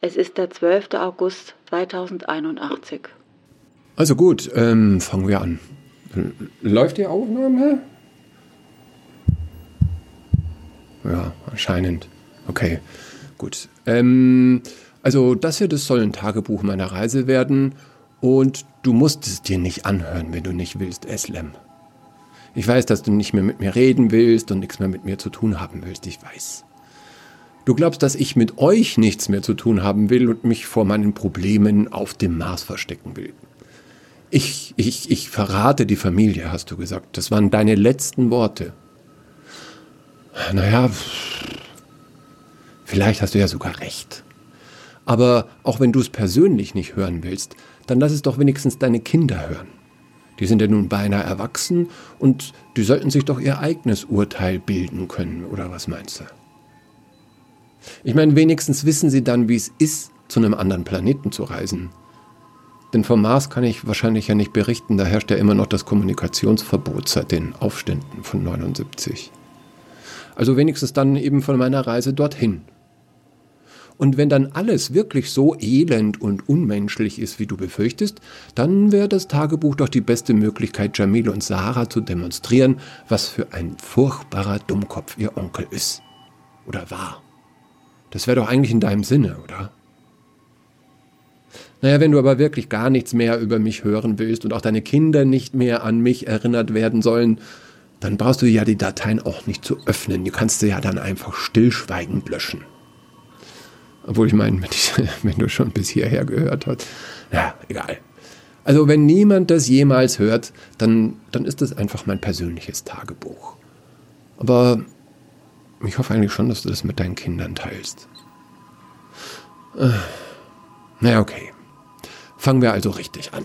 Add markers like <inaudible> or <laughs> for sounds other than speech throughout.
Es ist der 12. August 2081. Also gut, ähm, fangen wir an. Läuft die Aufnahme? Ja, anscheinend. Okay, gut. Ähm, also das hier, das soll ein Tagebuch meiner Reise werden und du musst es dir nicht anhören, wenn du nicht willst, Eslem. Ich weiß, dass du nicht mehr mit mir reden willst und nichts mehr mit mir zu tun haben willst, ich weiß. Du glaubst, dass ich mit euch nichts mehr zu tun haben will und mich vor meinen Problemen auf dem Mars verstecken will. Ich, ich, ich verrate die Familie, hast du gesagt. Das waren deine letzten Worte. Naja, vielleicht hast du ja sogar recht. Aber auch wenn du es persönlich nicht hören willst, dann lass es doch wenigstens deine Kinder hören. Die sind ja nun beinahe erwachsen und die sollten sich doch ihr eigenes Urteil bilden können, oder was meinst du? Ich meine, wenigstens wissen sie dann, wie es ist, zu einem anderen Planeten zu reisen. Denn vom Mars kann ich wahrscheinlich ja nicht berichten, da herrscht ja immer noch das Kommunikationsverbot seit den Aufständen von 79. Also wenigstens dann eben von meiner Reise dorthin. Und wenn dann alles wirklich so elend und unmenschlich ist, wie du befürchtest, dann wäre das Tagebuch doch die beste Möglichkeit, Jamil und Sarah zu demonstrieren, was für ein furchtbarer Dummkopf ihr Onkel ist. Oder war. Das wäre doch eigentlich in deinem Sinne, oder? Naja, wenn du aber wirklich gar nichts mehr über mich hören willst und auch deine Kinder nicht mehr an mich erinnert werden sollen, dann brauchst du ja die Dateien auch nicht zu öffnen. Du kannst sie ja dann einfach stillschweigend löschen. Obwohl ich meine, wenn, <laughs> wenn du schon bis hierher gehört hast, ja, egal. Also wenn niemand das jemals hört, dann, dann ist das einfach mein persönliches Tagebuch. Aber ich hoffe eigentlich schon, dass du das mit deinen Kindern teilst. Äh, na okay. Fangen wir also richtig an.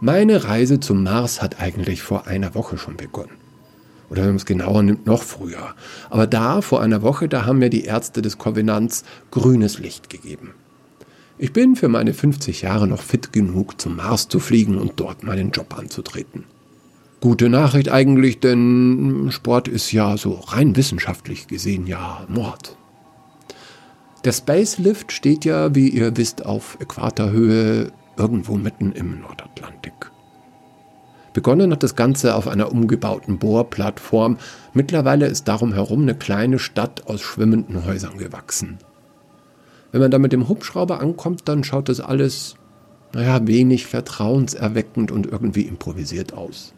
Meine Reise zum Mars hat eigentlich vor einer Woche schon begonnen. Oder wenn man es genauer nimmt, noch früher. Aber da, vor einer Woche, da haben mir die Ärzte des Kovenants grünes Licht gegeben. Ich bin für meine 50 Jahre noch fit genug, zum Mars zu fliegen und dort meinen Job anzutreten. Gute Nachricht eigentlich, denn Sport ist ja so rein wissenschaftlich gesehen ja Mord. Der Space Lift steht ja, wie ihr wisst, auf Äquatorhöhe irgendwo mitten im Nordatlantik. Begonnen hat das Ganze auf einer umgebauten Bohrplattform. Mittlerweile ist darum herum eine kleine Stadt aus schwimmenden Häusern gewachsen. Wenn man da mit dem Hubschrauber ankommt, dann schaut das alles, naja, wenig vertrauenserweckend und irgendwie improvisiert aus.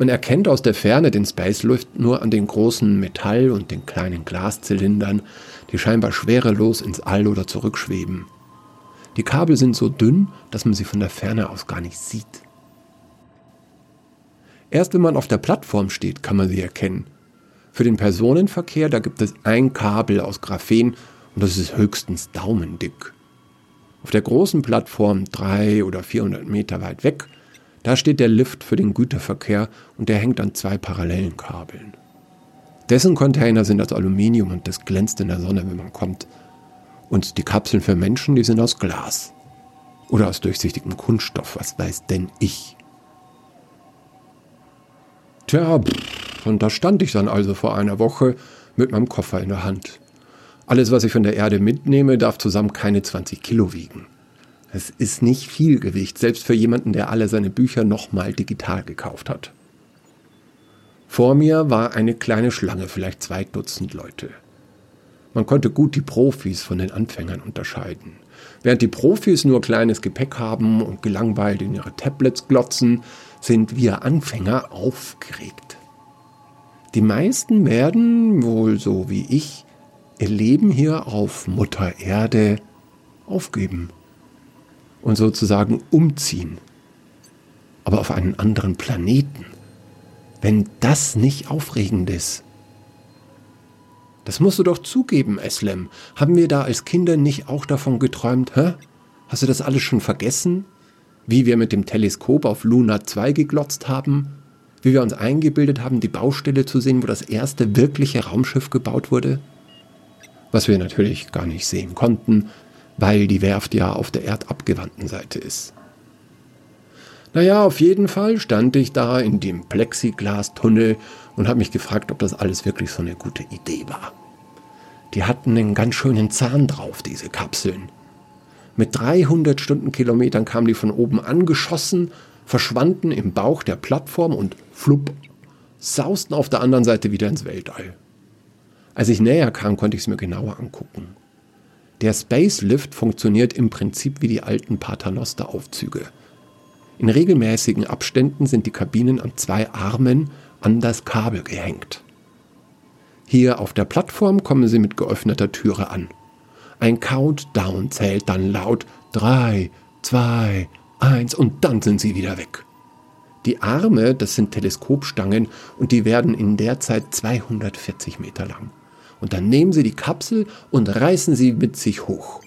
Man erkennt aus der Ferne den Space Lift nur an den großen Metall- und den kleinen Glaszylindern, die scheinbar schwerelos ins All oder zurückschweben. Die Kabel sind so dünn, dass man sie von der Ferne aus gar nicht sieht. Erst wenn man auf der Plattform steht, kann man sie erkennen. Für den Personenverkehr, da gibt es ein Kabel aus Graphen und das ist höchstens daumendick. Auf der großen Plattform, drei oder vierhundert Meter weit weg, da steht der Lift für den Güterverkehr und der hängt an zwei parallelen Kabeln. Dessen Container sind aus Aluminium und das glänzt in der Sonne, wenn man kommt. Und die Kapseln für Menschen, die sind aus Glas. Oder aus durchsichtigem Kunststoff, was weiß denn ich. Tja, und da stand ich dann also vor einer Woche mit meinem Koffer in der Hand. Alles, was ich von der Erde mitnehme, darf zusammen keine 20 Kilo wiegen. Es ist nicht viel Gewicht, selbst für jemanden, der alle seine Bücher nochmal digital gekauft hat. Vor mir war eine kleine Schlange, vielleicht zwei Dutzend Leute. Man konnte gut die Profis von den Anfängern unterscheiden. Während die Profis nur kleines Gepäck haben und gelangweilt in ihre Tablets glotzen, sind wir Anfänger aufgeregt. Die meisten werden, wohl so wie ich, ihr Leben hier auf Mutter Erde aufgeben und sozusagen umziehen. Aber auf einen anderen Planeten. Wenn das nicht aufregend ist. Das musst du doch zugeben, Eslem. Haben wir da als Kinder nicht auch davon geträumt, hä? Hast du das alles schon vergessen? Wie wir mit dem Teleskop auf Luna 2 geglotzt haben? Wie wir uns eingebildet haben, die Baustelle zu sehen, wo das erste wirkliche Raumschiff gebaut wurde? Was wir natürlich gar nicht sehen konnten, weil die Werft ja auf der erdabgewandten Seite ist. Naja, auf jeden Fall stand ich da in dem Plexiglastunnel und habe mich gefragt, ob das alles wirklich so eine gute Idee war. die hatten einen ganz schönen Zahn drauf, diese Kapseln. Mit 300 Stundenkilometern kamen die von oben angeschossen, verschwanden im Bauch der Plattform und flupp, sausten auf der anderen Seite wieder ins Weltall. Als ich näher kam, konnte ich es mir genauer angucken. Der Spacelift funktioniert im Prinzip wie die alten Paternosteraufzüge. In regelmäßigen Abständen sind die Kabinen an zwei Armen an das Kabel gehängt. Hier auf der Plattform kommen sie mit geöffneter Türe an. Ein Countdown zählt dann laut 3, 2, 1 und dann sind sie wieder weg. Die Arme, das sind Teleskopstangen und die werden in der Zeit 240 Meter lang. Und dann nehmen sie die Kapsel und reißen sie mit sich hoch.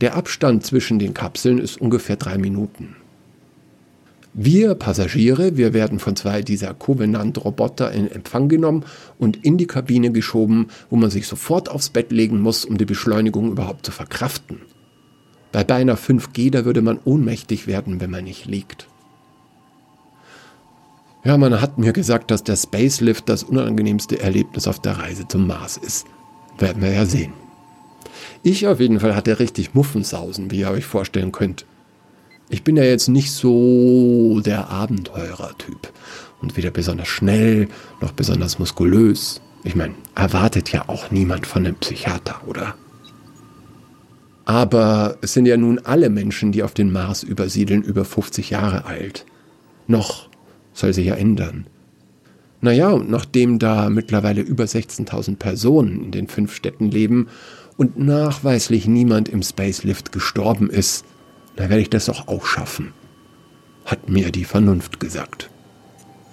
Der Abstand zwischen den Kapseln ist ungefähr drei Minuten. Wir Passagiere, wir werden von zwei dieser Covenant-Roboter in Empfang genommen und in die Kabine geschoben, wo man sich sofort aufs Bett legen muss, um die Beschleunigung überhaupt zu verkraften. Bei beinahe 5G, da würde man ohnmächtig werden, wenn man nicht liegt. Ja, man hat mir gesagt, dass der Spacelift das unangenehmste Erlebnis auf der Reise zum Mars ist. Werden wir ja sehen. Ich auf jeden Fall hatte richtig Muffensausen, wie ihr euch vorstellen könnt. Ich bin ja jetzt nicht so der Abenteurer-Typ und weder besonders schnell noch besonders muskulös. Ich meine, erwartet ja auch niemand von einem Psychiater, oder? Aber es sind ja nun alle Menschen, die auf den Mars übersiedeln, über 50 Jahre alt. Noch soll sich ja ändern. Naja, und nachdem da mittlerweile über 16.000 Personen in den fünf Städten leben und nachweislich niemand im Spacelift gestorben ist, da werde ich das doch auch schaffen, hat mir die Vernunft gesagt.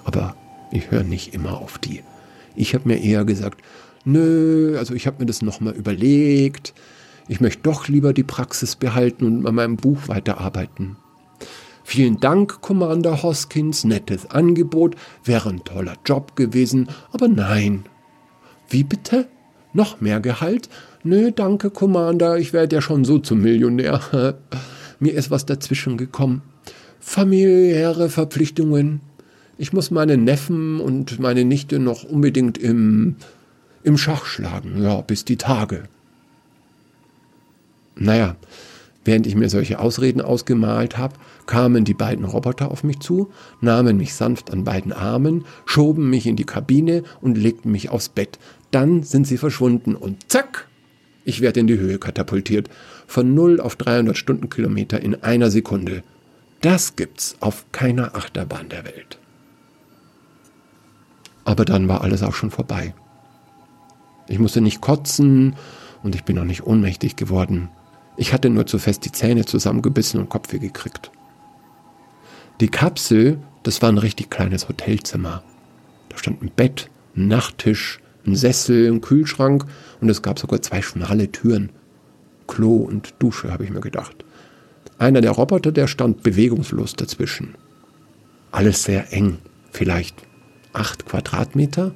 Aber ich höre nicht immer auf die. Ich habe mir eher gesagt, nö, also ich habe mir das nochmal überlegt. Ich möchte doch lieber die Praxis behalten und an meinem Buch weiterarbeiten. Vielen Dank, Commander Hoskins, nettes Angebot, wäre ein toller Job gewesen, aber nein. Wie bitte? Noch mehr Gehalt? Nö, danke, Commander, ich werde ja schon so zum Millionär. <laughs> Mir ist was dazwischen gekommen. Familiäre Verpflichtungen. Ich muss meine Neffen und meine Nichte noch unbedingt im, im Schach schlagen, ja, bis die Tage. Naja, während ich mir solche Ausreden ausgemalt habe, kamen die beiden Roboter auf mich zu, nahmen mich sanft an beiden Armen, schoben mich in die Kabine und legten mich aufs Bett. Dann sind sie verschwunden und zack, ich werde in die Höhe katapultiert. Von 0 auf 300 Stundenkilometer in einer Sekunde. Das gibt's auf keiner Achterbahn der Welt. Aber dann war alles auch schon vorbei. Ich musste nicht kotzen und ich bin auch nicht ohnmächtig geworden. Ich hatte nur zu fest die Zähne zusammengebissen und Kopfweh gekriegt. Die Kapsel, das war ein richtig kleines Hotelzimmer. Da stand ein Bett, ein Nachttisch, ein Sessel, ein Kühlschrank und es gab sogar zwei schmale Türen. Klo und Dusche, habe ich mir gedacht. Einer der Roboter, der stand bewegungslos dazwischen. Alles sehr eng, vielleicht acht Quadratmeter.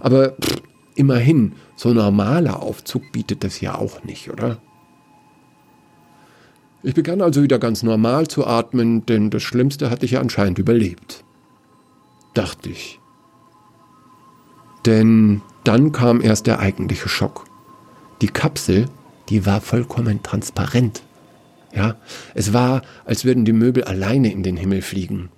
Aber pff, immerhin, so ein normaler Aufzug bietet das ja auch nicht, oder? Ich begann also wieder ganz normal zu atmen, denn das Schlimmste hatte ich ja anscheinend überlebt. Dachte ich. Denn dann kam erst der eigentliche Schock. Die Kapsel, die war vollkommen transparent. Ja, es war, als würden die Möbel alleine in den Himmel fliegen.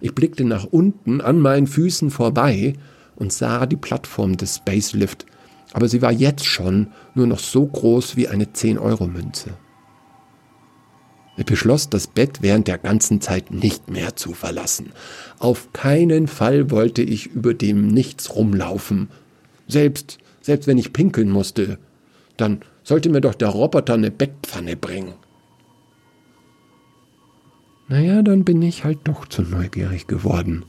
Ich blickte nach unten an meinen Füßen vorbei und sah die Plattform des Spacelift, aber sie war jetzt schon nur noch so groß wie eine 10-Euro-Münze. Ich beschloss, das Bett während der ganzen Zeit nicht mehr zu verlassen. Auf keinen Fall wollte ich über dem Nichts rumlaufen. Selbst, selbst wenn ich pinkeln musste, dann sollte mir doch der Roboter eine Bettpfanne bringen. Naja, dann bin ich halt doch zu neugierig geworden.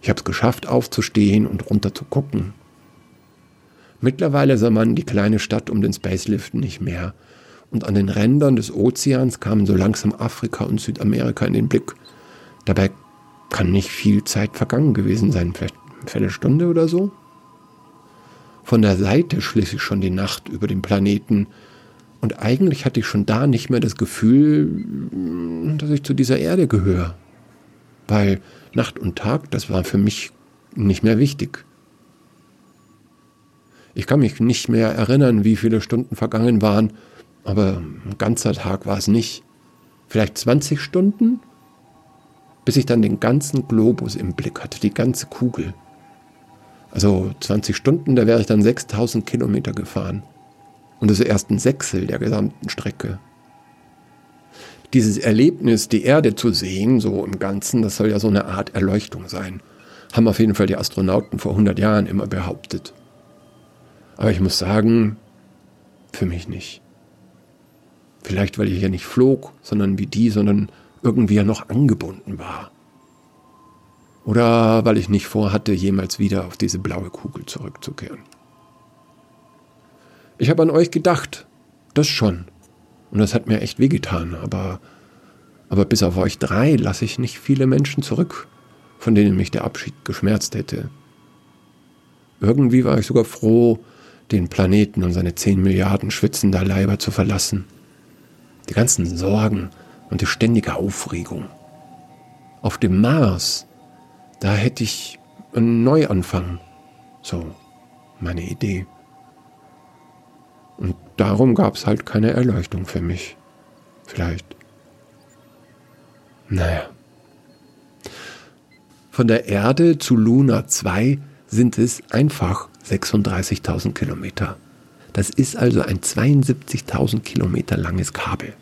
Ich hab's geschafft, aufzustehen und runter zu gucken. Mittlerweile sah man die kleine Stadt um den Spacelift nicht mehr und an den Rändern des Ozeans kamen so langsam Afrika und Südamerika in den Blick. Dabei kann nicht viel Zeit vergangen gewesen sein, vielleicht eine Viertelstunde oder so. Von der Seite schliss ich schon die Nacht über den Planeten und eigentlich hatte ich schon da nicht mehr das Gefühl, dass ich zu dieser Erde gehöre. Weil Nacht und Tag, das war für mich nicht mehr wichtig. Ich kann mich nicht mehr erinnern, wie viele Stunden vergangen waren, aber ein ganzer Tag war es nicht. Vielleicht 20 Stunden? Bis ich dann den ganzen Globus im Blick hatte, die ganze Kugel. Also 20 Stunden, da wäre ich dann 6000 Kilometer gefahren. Und das ist erst ein Sechstel der gesamten Strecke. Dieses Erlebnis, die Erde zu sehen, so im Ganzen, das soll ja so eine Art Erleuchtung sein. Haben auf jeden Fall die Astronauten vor 100 Jahren immer behauptet. Aber ich muss sagen, für mich nicht. Vielleicht, weil ich ja nicht flog, sondern wie die, sondern irgendwie ja noch angebunden war. Oder weil ich nicht vorhatte, jemals wieder auf diese blaue Kugel zurückzukehren. Ich habe an euch gedacht, das schon. Und das hat mir echt wehgetan, aber, aber bis auf euch drei lasse ich nicht viele Menschen zurück, von denen mich der Abschied geschmerzt hätte. Irgendwie war ich sogar froh, den Planeten und seine zehn Milliarden schwitzender Leiber zu verlassen. Die ganzen Sorgen und die ständige Aufregung. Auf dem Mars da hätte ich einen Neuanfang. So, meine Idee. Und darum gab es halt keine Erleuchtung für mich. Vielleicht. Naja. Von der Erde zu Luna 2 sind es einfach 36.000 Kilometer. Das ist also ein 72.000 Kilometer langes Kabel.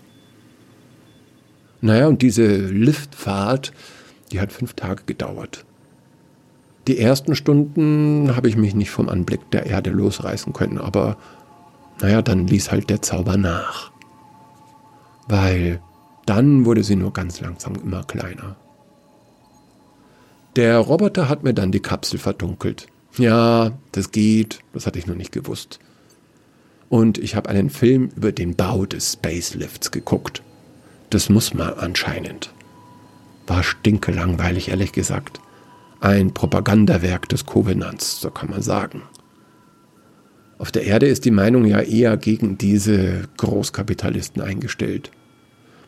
Naja, und diese Liftfahrt, die hat fünf Tage gedauert. Die ersten Stunden habe ich mich nicht vom Anblick der Erde losreißen können, aber naja, dann ließ halt der Zauber nach. Weil dann wurde sie nur ganz langsam immer kleiner. Der Roboter hat mir dann die Kapsel verdunkelt. Ja, das geht, das hatte ich noch nicht gewusst. Und ich habe einen Film über den Bau des Spacelifts geguckt. Das muss man anscheinend. War stinkelangweilig, ehrlich gesagt. Ein Propagandawerk des Covenants, so kann man sagen. Auf der Erde ist die Meinung ja eher gegen diese Großkapitalisten eingestellt.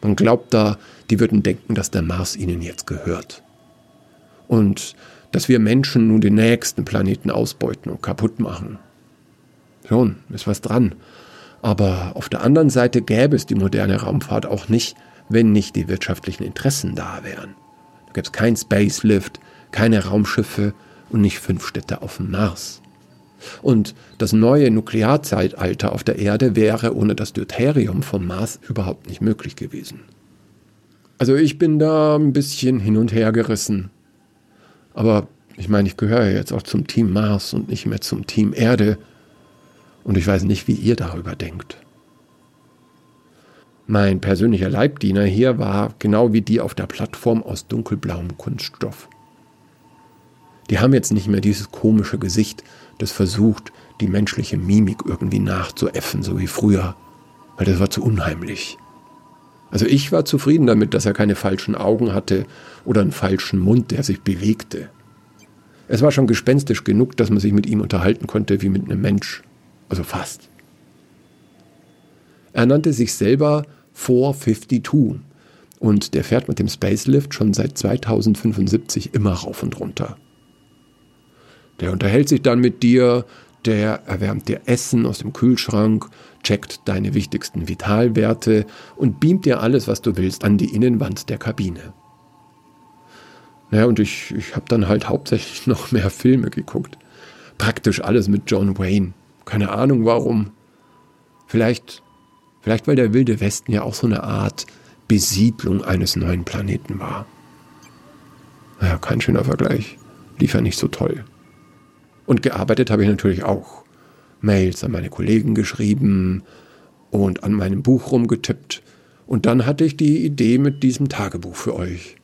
Man glaubt da, die würden denken, dass der Mars ihnen jetzt gehört. Und dass wir Menschen nun den nächsten Planeten ausbeuten und kaputt machen. Schon, ist was dran. Aber auf der anderen Seite gäbe es die moderne Raumfahrt auch nicht, wenn nicht die wirtschaftlichen Interessen da wären. Da gäbe es kein Spacelift, keine Raumschiffe und nicht fünf Städte auf dem Mars. Und das neue Nuklearzeitalter auf der Erde wäre ohne das Deuterium vom Mars überhaupt nicht möglich gewesen. Also ich bin da ein bisschen hin und her gerissen. Aber ich meine, ich gehöre jetzt auch zum Team Mars und nicht mehr zum Team Erde. Und ich weiß nicht, wie ihr darüber denkt. Mein persönlicher Leibdiener hier war genau wie die auf der Plattform aus dunkelblauem Kunststoff. Die haben jetzt nicht mehr dieses komische Gesicht, das versucht, die menschliche Mimik irgendwie nachzuäffen, so wie früher, weil das war zu unheimlich. Also ich war zufrieden damit, dass er keine falschen Augen hatte oder einen falschen Mund, der sich bewegte. Es war schon gespenstisch genug, dass man sich mit ihm unterhalten konnte wie mit einem Mensch. Also fast. Er nannte sich selber 452 und der fährt mit dem Spacelift schon seit 2075 immer rauf und runter. Der unterhält sich dann mit dir, der erwärmt dir Essen aus dem Kühlschrank, checkt deine wichtigsten Vitalwerte und beamt dir alles, was du willst, an die Innenwand der Kabine. Naja, und ich, ich habe dann halt hauptsächlich <laughs> noch mehr Filme geguckt. Praktisch alles mit John Wayne. Keine Ahnung warum. Vielleicht, vielleicht weil der Wilde Westen ja auch so eine Art Besiedlung eines neuen Planeten war. Naja, kein schöner Vergleich. Lief ja nicht so toll. Und gearbeitet habe ich natürlich auch. Mails an meine Kollegen geschrieben und an meinem Buch rumgetippt. Und dann hatte ich die Idee mit diesem Tagebuch für euch.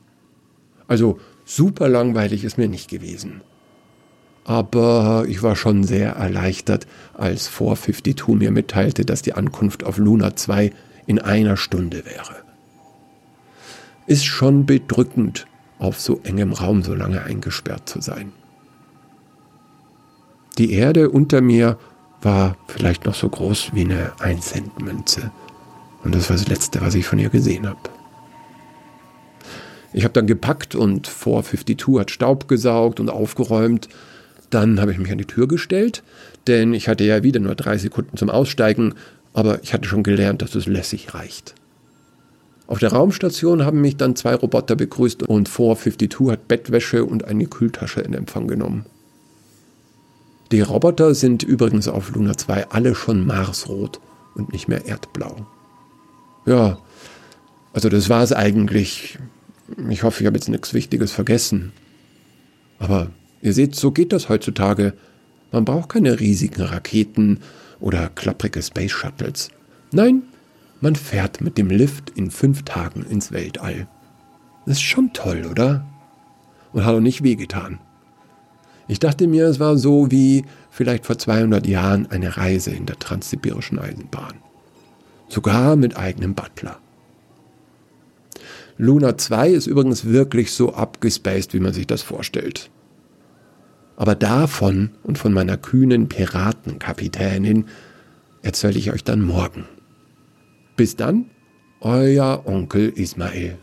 Also super langweilig ist mir nicht gewesen. Aber ich war schon sehr erleichtert, als 452 mir mitteilte, dass die Ankunft auf Luna 2 in einer Stunde wäre. Ist schon bedrückend, auf so engem Raum so lange eingesperrt zu sein. Die Erde unter mir war vielleicht noch so groß wie eine 1-Cent-Münze. Und das war das Letzte, was ich von ihr gesehen habe. Ich habe dann gepackt und vor 52 hat Staub gesaugt und aufgeräumt. Dann habe ich mich an die Tür gestellt, denn ich hatte ja wieder nur drei Sekunden zum Aussteigen, aber ich hatte schon gelernt, dass es lässig reicht. Auf der Raumstation haben mich dann zwei Roboter begrüßt und 452 hat Bettwäsche und eine Kühltasche in Empfang genommen. Die Roboter sind übrigens auf Luna 2 alle schon marsrot und nicht mehr erdblau. Ja, also das war es eigentlich. Ich hoffe, ich habe jetzt nichts Wichtiges vergessen. Aber ihr seht, so geht das heutzutage. Man braucht keine riesigen Raketen oder klapprige Space Shuttles. Nein, man fährt mit dem Lift in fünf Tagen ins Weltall. Das ist schon toll, oder? Und hat auch nicht wehgetan. Ich dachte mir, es war so wie vielleicht vor 200 Jahren eine Reise in der transsibirischen Eisenbahn. Sogar mit eigenem Butler. Luna 2 ist übrigens wirklich so abgespaced, wie man sich das vorstellt. Aber davon und von meiner kühnen Piratenkapitänin erzähle ich euch dann morgen. Bis dann, euer Onkel Ismail.